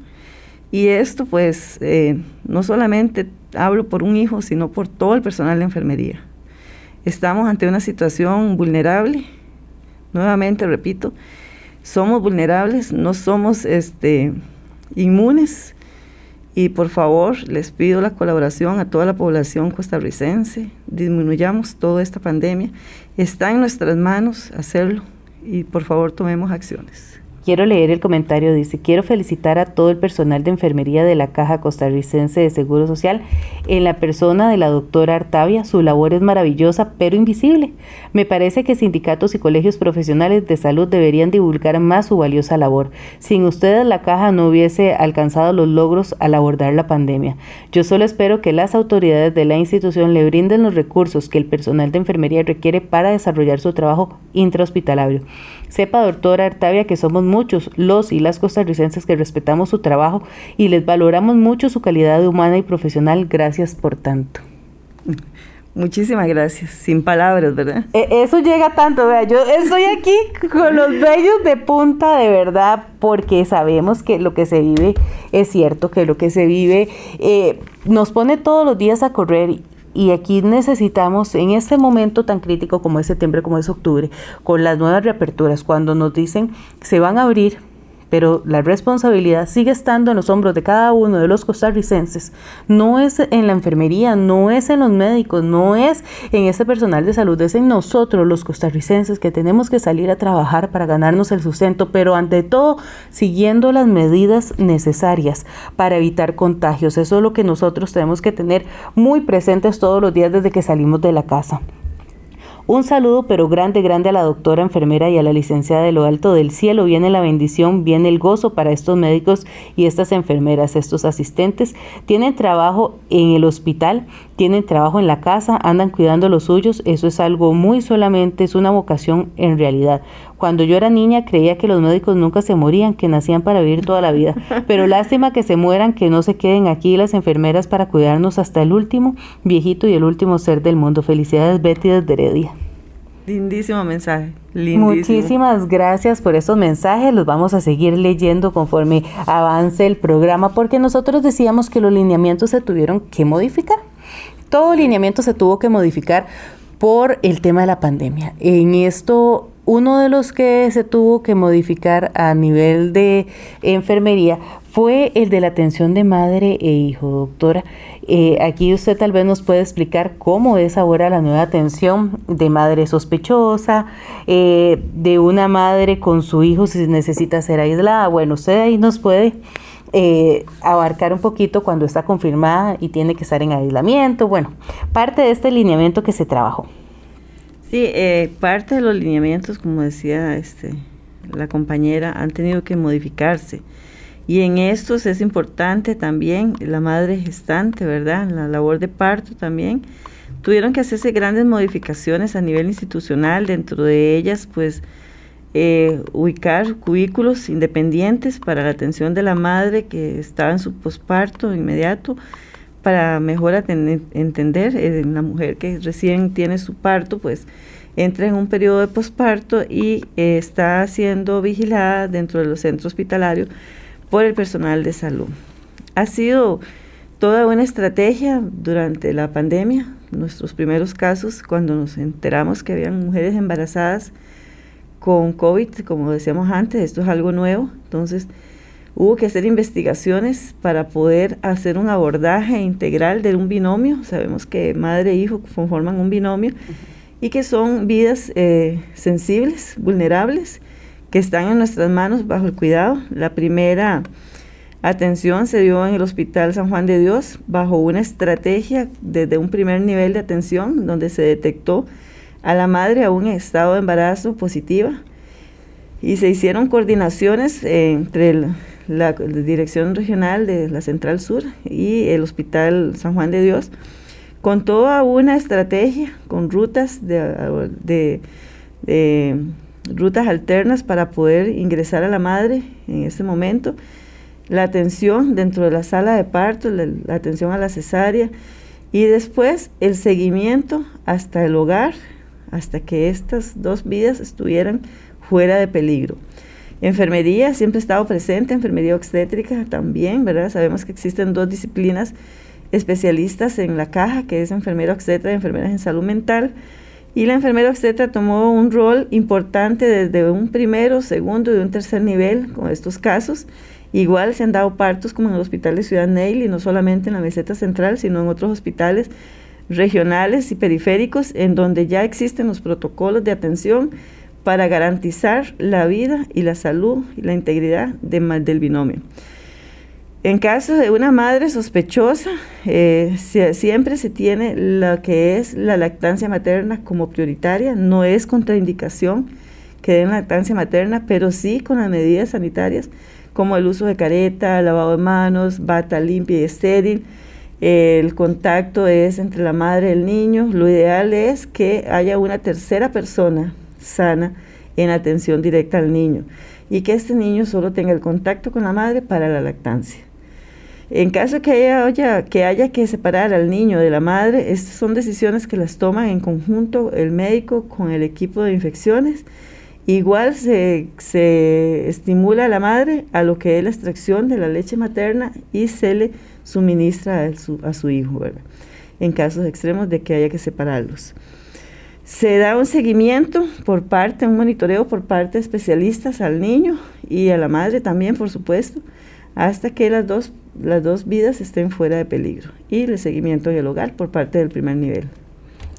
Y esto, pues, eh, no solamente hablo por un hijo, sino por todo el personal de enfermería. Estamos ante una situación vulnerable. Nuevamente repito, somos vulnerables, no somos este, inmunes. Y por favor, les pido la colaboración a toda la población costarricense. Disminuyamos toda esta pandemia. Está en nuestras manos hacerlo y por favor tomemos acciones. Quiero leer el comentario, dice, quiero felicitar a todo el personal de enfermería de la Caja Costarricense de Seguro Social en la persona de la doctora Artavia. Su labor es maravillosa, pero invisible. Me parece que sindicatos y colegios profesionales de salud deberían divulgar más su valiosa labor. Sin ustedes la Caja no hubiese alcanzado los logros al abordar la pandemia. Yo solo espero que las autoridades de la institución le brinden los recursos que el personal de enfermería requiere para desarrollar su trabajo intrahospitalario. Sepa, doctora Artavia, que somos muchos los y las costarricenses que respetamos su trabajo y les valoramos mucho su calidad humana y profesional. Gracias por tanto. Muchísimas gracias, sin palabras, ¿verdad? E, eso llega tanto, vea, yo estoy aquí con los bellos de punta de verdad, porque sabemos que lo que se vive es cierto, que lo que se vive eh, nos pone todos los días a correr y aquí necesitamos, en este momento tan crítico como es septiembre, como es octubre, con las nuevas reaperturas, cuando nos dicen se van a abrir pero la responsabilidad sigue estando en los hombros de cada uno de los costarricenses. No es en la enfermería, no es en los médicos, no es en ese personal de salud, es en nosotros los costarricenses que tenemos que salir a trabajar para ganarnos el sustento, pero ante todo siguiendo las medidas necesarias para evitar contagios. Eso es lo que nosotros tenemos que tener muy presentes todos los días desde que salimos de la casa. Un saludo pero grande, grande a la doctora enfermera y a la licenciada de lo alto del cielo. Viene la bendición, viene el gozo para estos médicos y estas enfermeras, estos asistentes. Tienen trabajo en el hospital, tienen trabajo en la casa, andan cuidando los suyos. Eso es algo muy solamente, es una vocación en realidad. Cuando yo era niña creía que los médicos nunca se morían, que nacían para vivir toda la vida. Pero lástima que se mueran, que no se queden aquí las enfermeras para cuidarnos hasta el último viejito y el último ser del mundo. Felicidades Betty desde Heredia. Lindísimo mensaje. Muchísimas gracias por esos mensajes. Los vamos a seguir leyendo conforme avance el programa, porque nosotros decíamos que los lineamientos se tuvieron que modificar. Todo lineamiento se tuvo que modificar por el tema de la pandemia. En esto uno de los que se tuvo que modificar a nivel de enfermería fue el de la atención de madre e hijo, doctora. Eh, aquí usted tal vez nos puede explicar cómo es ahora la nueva atención de madre sospechosa, eh, de una madre con su hijo si necesita ser aislada. Bueno, usted ahí nos puede eh, abarcar un poquito cuando está confirmada y tiene que estar en aislamiento. Bueno, parte de este lineamiento que se trabajó. Sí, eh, parte de los lineamientos, como decía este, la compañera, han tenido que modificarse. Y en estos es importante también la madre gestante, ¿verdad? La labor de parto también. Tuvieron que hacerse grandes modificaciones a nivel institucional, dentro de ellas, pues, eh, ubicar cubículos independientes para la atención de la madre que estaba en su posparto inmediato, para mejor entender, eh, la mujer que recién tiene su parto, pues entra en un periodo de posparto y eh, está siendo vigilada dentro de los centros hospitalarios por el personal de salud. Ha sido toda una estrategia durante la pandemia, nuestros primeros casos, cuando nos enteramos que habían mujeres embarazadas con COVID, como decíamos antes, esto es algo nuevo, entonces Hubo que hacer investigaciones para poder hacer un abordaje integral de un binomio. Sabemos que madre e hijo conforman un binomio y que son vidas eh, sensibles, vulnerables, que están en nuestras manos bajo el cuidado. La primera atención se dio en el Hospital San Juan de Dios bajo una estrategia desde un primer nivel de atención donde se detectó a la madre aún en estado de embarazo positiva y se hicieron coordinaciones entre el la, Dirección Regional de la Central Sur y el Hospital San Juan de Dios, con toda una estrategia, con rutas de, rutas alternas para poder ingresar a la madre en ese momento, la atención dentro de la sala de parto, la atención a la cesárea y después el seguimiento hasta el hogar, hasta que estas dos vidas estuvieran fuera de peligro. Enfermería siempre ha estado presente, enfermería obstétrica también, ¿verdad? Sabemos que existen dos disciplinas especialistas en la caja, que es enfermera obstetra y enfermeras en salud mental. Y la enfermera obstetra tomó un rol importante desde un primero, segundo y un tercer nivel con estos casos. Igual se han dado partos como en el Hospital de Ciudad Neil y no solamente en la meseta central, sino en otros hospitales regionales y periféricos en donde ya existen los protocolos de atención para garantizar la vida y la salud y la integridad del binomio. En caso de una madre sospechosa, eh, siempre se tiene lo que es la lactancia materna como prioritaria, no es contraindicación que den lactancia materna, pero sí con las medidas sanitarias como el uso de careta, lavado de manos, bata limpia y estéril. El contacto es entre la madre y el niño. Lo ideal es que haya una tercera persona sana en atención directa al niño y que este niño solo tenga el contacto con la madre para la lactancia. En caso que haya, que haya que separar al niño de la madre, estas son decisiones que las toman en conjunto el médico con el equipo de infecciones. Igual se, estimula a la madre a lo que es la extracción de la leche materna y se le suministra a su, a su hijo, en casos extremos de que haya que separarlos. Se da un seguimiento por parte, un monitoreo por parte de especialistas al niño y a la madre también, por supuesto, hasta que las dos, las dos vidas estén fuera de peligro. Y el seguimiento en el hogar por parte del primer nivel.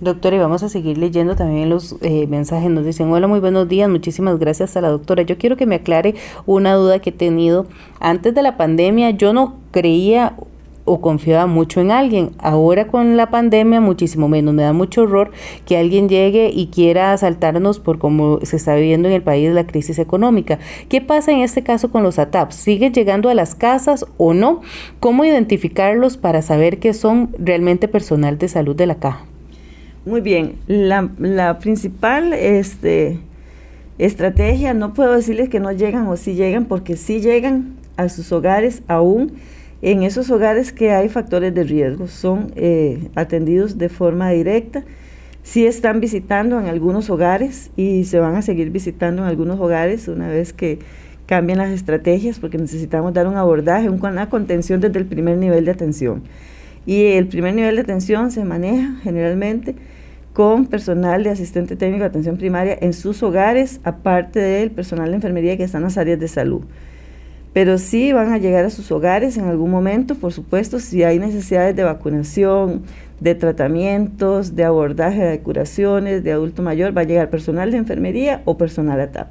Doctora, y vamos a seguir leyendo también los eh, mensajes. Nos dicen, hola, muy buenos días, muchísimas gracias a la doctora. Yo quiero que me aclare una duda que he tenido. Antes de la pandemia yo no creía o confiaba mucho en alguien. Ahora con la pandemia muchísimo menos. Me da mucho horror que alguien llegue y quiera asaltarnos por cómo se está viviendo en el país la crisis económica. ¿Qué pasa en este caso con los ATAPs? ¿Sigue llegando a las casas o no? ¿Cómo identificarlos para saber que son realmente personal de salud de la caja? Muy bien, la, la principal este, estrategia, no puedo decirles que no llegan o sí llegan, porque sí llegan a sus hogares aún en esos hogares que hay factores de riesgo son eh, atendidos de forma directa. Sí están visitando en algunos hogares y se van a seguir visitando en algunos hogares una vez que cambien las estrategias porque necesitamos dar un abordaje, una contención desde el primer nivel de atención. Y el primer nivel de atención se maneja generalmente con personal de asistente técnico de atención primaria en sus hogares, aparte del personal de enfermería que está en las áreas de salud. Pero sí van a llegar a sus hogares en algún momento, por supuesto, si hay necesidades de vacunación, de tratamientos, de abordaje de curaciones, de adulto mayor, va a llegar personal de enfermería o personal ATAP.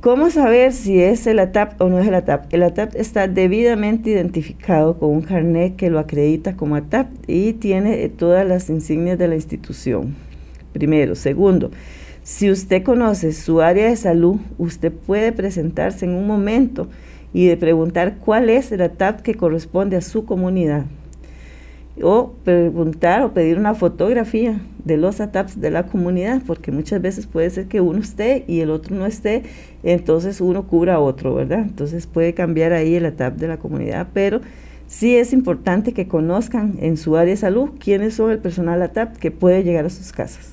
¿Cómo saber si es el ATAP o no es el ATAP? El ATAP está debidamente identificado con un carnet que lo acredita como ATAP y tiene todas las insignias de la institución. Primero. Segundo, si usted conoce su área de salud, usted puede presentarse en un momento y de preguntar cuál es el ATAP que corresponde a su comunidad o preguntar o pedir una fotografía de los ATAPs de la comunidad, porque muchas veces puede ser que uno esté y el otro no esté, entonces uno cubra a otro, ¿verdad? Entonces puede cambiar ahí el ATAP de la comunidad, pero sí es importante que conozcan en su área de salud quiénes son el personal ATAP que puede llegar a sus casas.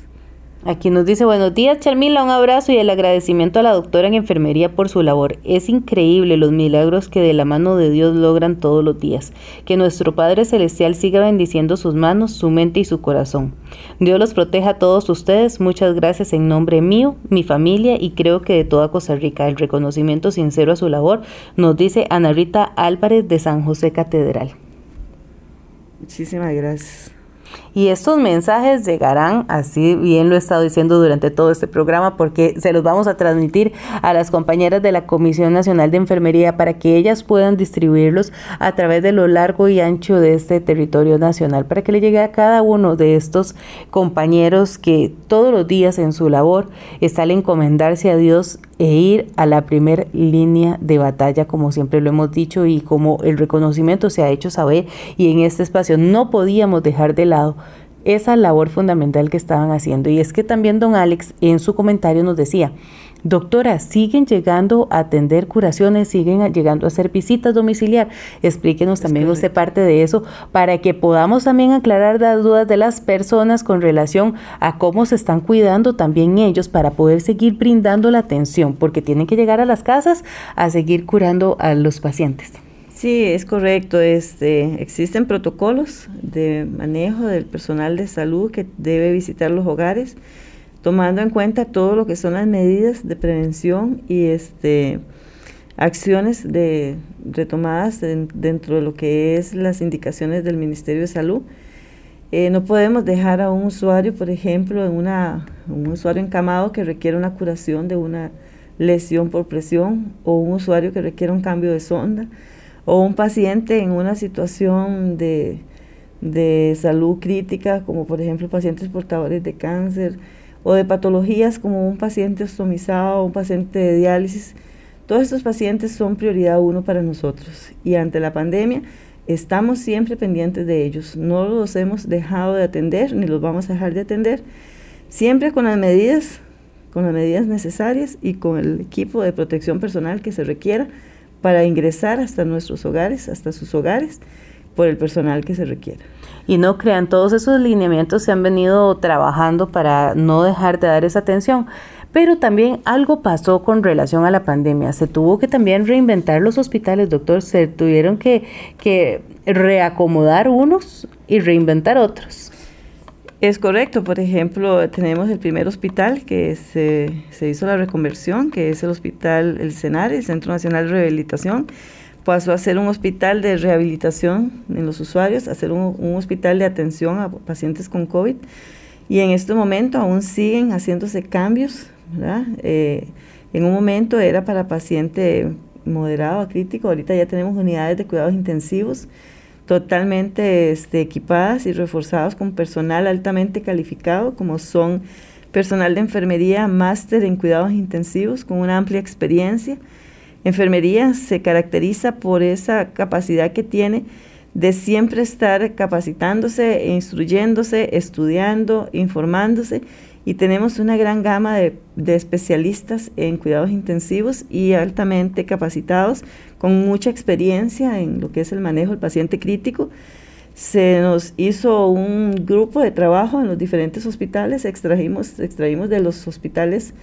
Aquí nos dice, buenos días Charmila, un abrazo y el agradecimiento a la doctora en enfermería por su labor. Es increíble los milagros que de la mano de Dios logran todos los días. Que nuestro Padre Celestial siga bendiciendo sus manos, su mente y su corazón. Dios los proteja a todos ustedes. Muchas gracias en nombre mío, mi familia y creo que de toda Costa Rica. El reconocimiento sincero a su labor nos dice Ana Rita Álvarez de San José Catedral. Muchísimas gracias. Y estos mensajes llegarán, así bien lo he estado diciendo durante todo este programa, porque se los vamos a transmitir a las compañeras de la Comisión Nacional de Enfermería para que ellas puedan distribuirlos a través de lo largo y ancho de este territorio nacional, para que le llegue a cada uno de estos compañeros que todos los días en su labor están a encomendarse a Dios e ir a la primer línea de batalla, como siempre lo hemos dicho y como el reconocimiento se ha hecho saber y en este espacio no podíamos dejar de lado esa labor fundamental que estaban haciendo. Y es que también don Alex en su comentario nos decía, Doctora, siguen llegando a atender curaciones, siguen llegando a hacer visitas domiciliar. Explíquenos también usted parte de eso para que podamos también aclarar las dudas de las personas con relación a cómo se están cuidando también ellos para poder seguir brindando la atención, porque tienen que llegar a las casas a seguir curando a los pacientes. Sí, es correcto. Este, existen protocolos de manejo del personal de salud que debe visitar los hogares tomando en cuenta todo lo que son las medidas de prevención y este acciones de retomadas dentro de lo que es las indicaciones del Ministerio de Salud. Eh, no podemos dejar a un usuario, por ejemplo, en un usuario encamado que requiere una curación de una lesión por presión o un usuario que requiere un cambio de sonda o un paciente en una situación de, de salud crítica, como por ejemplo pacientes portadores de cáncer, o de patologías como un paciente ostomizado, un paciente de diálisis. Todos estos pacientes son prioridad uno para nosotros y ante la pandemia estamos siempre pendientes de ellos. No los hemos dejado de atender ni los vamos a dejar de atender, siempre con las medidas, con las medidas necesarias y con el equipo de protección personal que se requiera para ingresar hasta nuestros hogares, hasta sus hogares, por el personal que se requiera. Y no crean, todos esos lineamientos se han venido trabajando para no dejar de dar esa atención. Pero también algo pasó con relación a la pandemia. Se tuvo que también reinventar los hospitales, doctor. Se tuvieron que, que reacomodar unos y reinventar otros. Es correcto, por ejemplo, tenemos el primer hospital que se, se hizo la reconversión, que es el hospital El CENAR, el Centro Nacional de Rehabilitación, pasó a ser un hospital de rehabilitación en los usuarios, a ser un, hospital de atención a pacientes con COVID. Y en este momento aún siguen haciéndose cambios, eh, en un momento era para paciente moderado a crítico, ahorita ya tenemos unidades de cuidados intensivos totalmente este, equipadas y reforzadas con personal altamente calificado, como son personal de enfermería, máster en cuidados intensivos, con una amplia experiencia, Enfermería se caracteriza por esa capacidad que tiene de siempre estar capacitándose, instruyéndose, estudiando, informándose y tenemos una gran gama de, especialistas en cuidados intensivos y altamente capacitados con mucha experiencia en lo que es el manejo del paciente crítico. Se nos hizo un grupo de trabajo en los diferentes hospitales, extrajimos, extraímos de los hospitales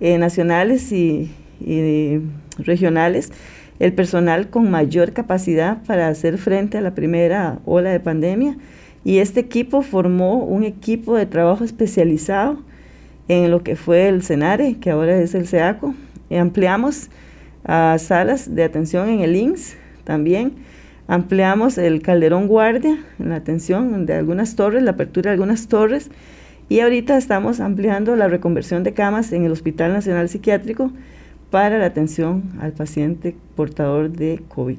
eh, nacionales y, y regionales el personal con mayor capacidad para hacer frente a la primera ola de pandemia Y este equipo formó un equipo de trabajo especializado en lo que fue el CENARE, que ahora es el SEACO. Y ampliamos a salas de atención en el INS también. Ampliamos el Calderón Guardia en la atención de algunas torres, la apertura de algunas torres. Y ahorita estamos ampliando la reconversión de camas en el Hospital Nacional Psiquiátrico para la atención al paciente portador de COVID.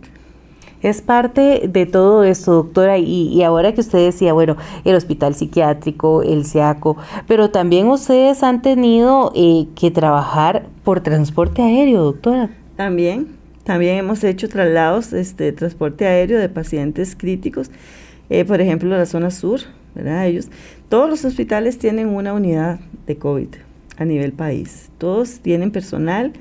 Es parte de todo esto, doctora, y, ahora que usted decía, bueno, el hospital psiquiátrico, el SIACO, pero también ustedes han tenido eh, que trabajar por transporte aéreo, doctora. También, también hemos hecho traslados, este, transporte aéreo de pacientes críticos, eh, por ejemplo, la zona sur, ¿verdad? Ellos, todos los hospitales tienen una unidad de COVID a nivel país, todos tienen personal,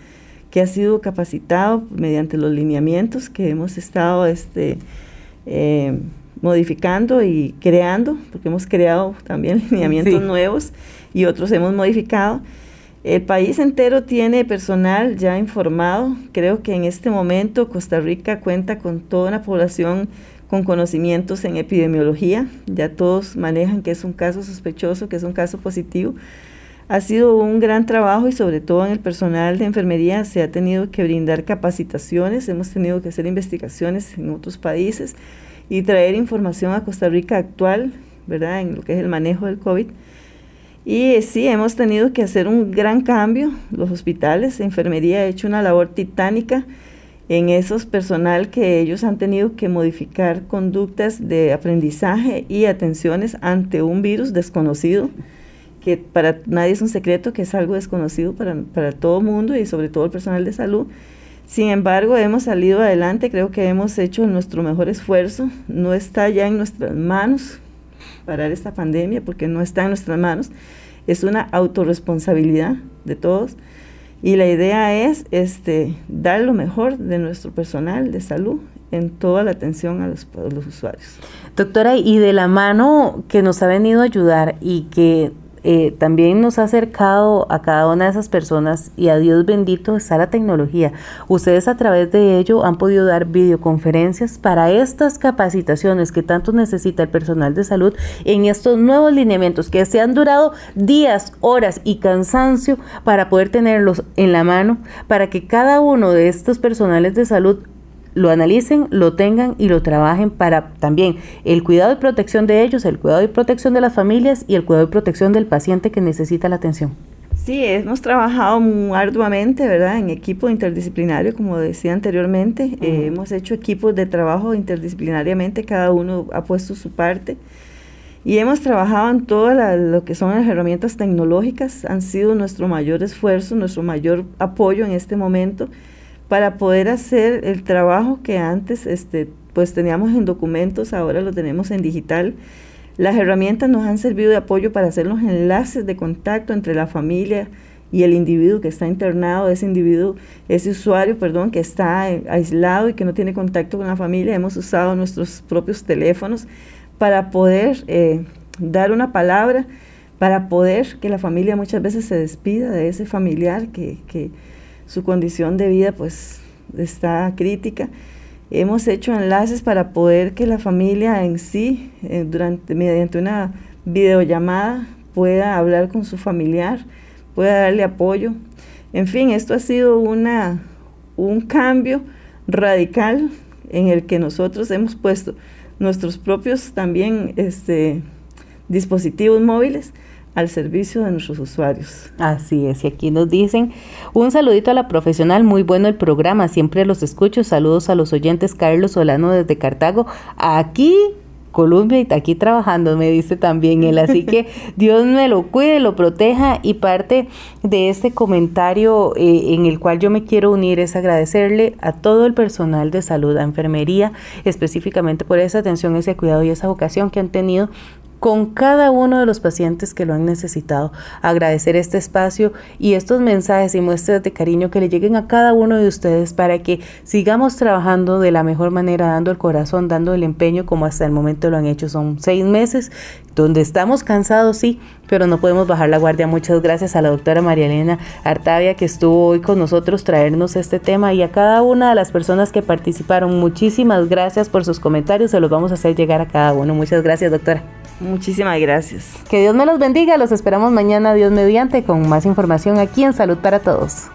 que ha sido capacitado mediante los lineamientos que hemos estado este, eh, modificando y creando, porque hemos creado también lineamientos nuevos y otros hemos modificado. El país entero tiene personal ya informado. Creo que en este momento Costa Rica cuenta con toda una población con conocimientos en epidemiología. Ya todos manejan que es un caso sospechoso, que es un caso positivo. Ha sido un gran trabajo y sobre todo en el personal de enfermería se ha tenido que brindar capacitaciones, hemos tenido que hacer investigaciones en otros países y traer información a Costa Rica actual, ¿verdad? En lo que es el manejo del COVID. Y eh, sí, hemos tenido que hacer un gran cambio. Los hospitales, enfermería ha hecho una labor titánica en esos personal que ellos han tenido que modificar conductas de aprendizaje y atenciones ante un virus desconocido que para nadie es un secreto, que es algo desconocido para, para todo el mundo y sobre todo el personal de salud. Sin embargo, hemos salido adelante, creo que hemos hecho nuestro mejor esfuerzo. No está ya en nuestras manos parar esta pandemia, porque no está en nuestras manos. Es una autorresponsabilidad de todos. Y la idea es este, dar lo mejor de nuestro personal de salud en toda la atención a los, a los usuarios. Doctora, y de la mano que nos ha venido a ayudar y que eh, también nos ha acercado a cada una de esas personas y a Dios bendito está la tecnología. Ustedes a través de ello han podido dar videoconferencias para estas capacitaciones que tanto necesita el personal de salud en estos nuevos lineamientos que se han durado días, horas y cansancio para poder tenerlos en la mano, para que cada uno de estos personales de salud lo analicen, lo tengan y lo trabajen para también el cuidado y protección de ellos, el cuidado y protección de las familias y el cuidado y protección del paciente que necesita la atención. Sí, hemos trabajado muy arduamente, ¿verdad? En equipo interdisciplinario, como decía anteriormente. Eh, hemos hecho equipos de trabajo interdisciplinariamente, cada uno ha puesto su parte. Y hemos trabajado en todo lo que son las herramientas tecnológicas, han sido nuestro mayor esfuerzo, nuestro mayor apoyo en este momento para poder hacer el trabajo que antes este, pues teníamos en documentos, ahora lo tenemos en digital. Las herramientas nos han servido de apoyo para hacer los enlaces de contacto entre la familia y el individuo que está internado, ese individuo, ese usuario, perdón, que está aislado y que no tiene contacto con la familia. Hemos usado nuestros propios teléfonos para poder eh, dar una palabra, para poder que la familia muchas veces se despida de ese familiar que, que su condición de vida pues está crítica. Hemos hecho enlaces para poder que la familia en sí, eh, durante, mediante una videollamada, pueda hablar con su familiar, pueda darle apoyo. En fin, esto ha sido una, un cambio radical en el que nosotros hemos puesto nuestros propios también este, dispositivos móviles al servicio de nuestros usuarios. Así es, y aquí nos dicen un saludito a la profesional, muy bueno el programa, siempre los escucho, saludos a los oyentes, Carlos Solano desde Cartago, aquí Colombia y aquí trabajando, me dice también él. Así que Dios me lo cuide, lo proteja y parte de este comentario eh, en el cual yo me quiero unir es agradecerle a todo el personal de salud, a enfermería, específicamente por esa atención, ese cuidado y esa vocación que han tenido con cada uno de los pacientes que lo han necesitado. Agradecer este espacio y estos mensajes y muestras de cariño que le lleguen a cada uno de ustedes para que sigamos trabajando de la mejor manera, dando el corazón, dando el empeño como hasta el momento lo han hecho. Son seis meses donde estamos cansados, sí, pero no podemos bajar la guardia. Muchas gracias a la doctora María Elena Artavia que estuvo hoy con nosotros traernos este tema y a cada una de las personas que participaron. Muchísimas gracias por sus comentarios, se los vamos a hacer llegar a cada uno. Muchas gracias, doctora. Muchísimas gracias. Que Dios me los bendiga, los esperamos mañana, Dios mediante, con más información aquí en Salud para Todos.